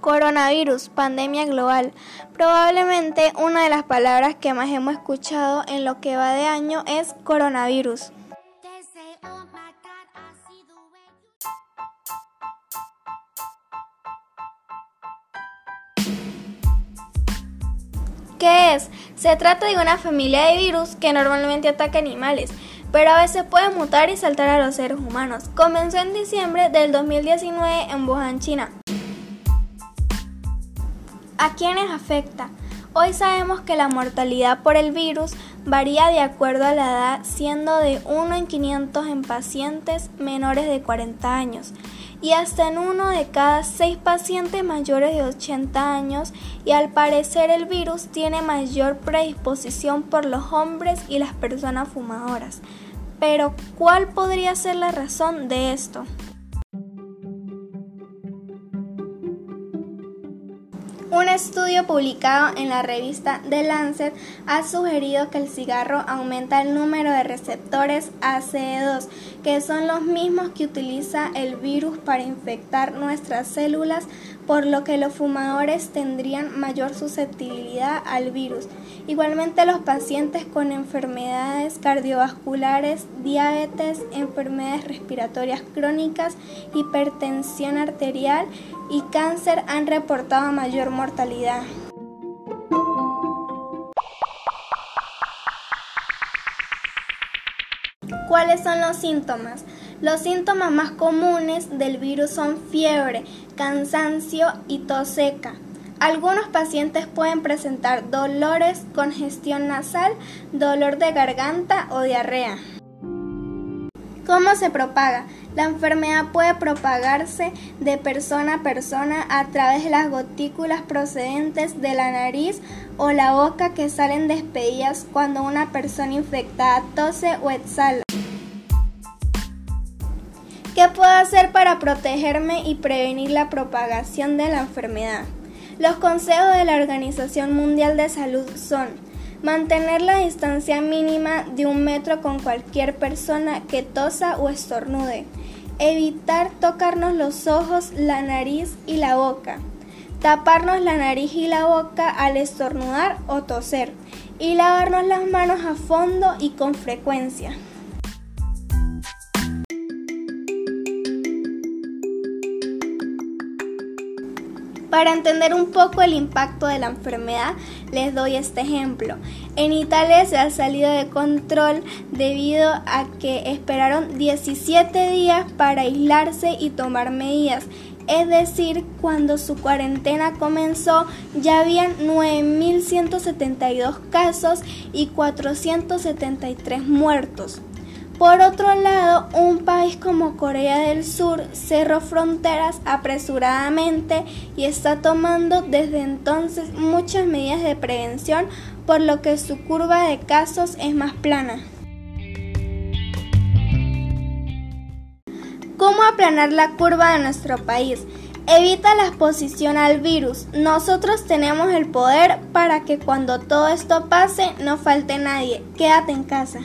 Coronavirus, pandemia global. Probablemente una de las palabras que más hemos escuchado en lo que va de año es coronavirus. ¿Qué es? Se trata de una familia de virus que normalmente ataca animales, pero a veces puede mutar y saltar a los seres humanos. Comenzó en diciembre del 2019 en Wuhan, China. ¿A quiénes afecta? Hoy sabemos que la mortalidad por el virus varía de acuerdo a la edad, siendo de 1 en 500 en pacientes menores de 40 años y hasta en uno de cada 6 pacientes mayores de 80 años y al parecer el virus tiene mayor predisposición por los hombres y las personas fumadoras. Pero, ¿cuál podría ser la razón de esto? Estudio publicado en la revista The Lancet ha sugerido que el cigarro aumenta el número de receptores ACE2, que son los mismos que utiliza el virus para infectar nuestras células, por lo que los fumadores tendrían mayor susceptibilidad al virus. Igualmente los pacientes con enfermedades cardiovasculares, diabetes, enfermedades respiratorias crónicas, hipertensión arterial y cáncer han reportado mayor mortalidad. ¿Cuáles son los síntomas? Los síntomas más comunes del virus son fiebre, cansancio y tos seca. Algunos pacientes pueden presentar dolores, congestión nasal, dolor de garganta o diarrea. ¿Cómo se propaga? La enfermedad puede propagarse de persona a persona a través de las gotículas procedentes de la nariz o la boca que salen despedidas cuando una persona infectada tose o exhala. ¿Qué puedo hacer para protegerme y prevenir la propagación de la enfermedad? Los consejos de la Organización Mundial de Salud son Mantener la distancia mínima de un metro con cualquier persona que tosa o estornude. Evitar tocarnos los ojos, la nariz y la boca. Taparnos la nariz y la boca al estornudar o toser. Y lavarnos las manos a fondo y con frecuencia. Para entender un poco el impacto de la enfermedad, les doy este ejemplo. En Italia se ha salido de control debido a que esperaron 17 días para aislarse y tomar medidas. Es decir, cuando su cuarentena comenzó ya habían 9.172 casos y 473 muertos. Por otro lado, un país como Corea del Sur cerró fronteras apresuradamente y está tomando desde entonces muchas medidas de prevención, por lo que su curva de casos es más plana. ¿Cómo aplanar la curva de nuestro país? Evita la exposición al virus. Nosotros tenemos el poder para que cuando todo esto pase no falte nadie. Quédate en casa.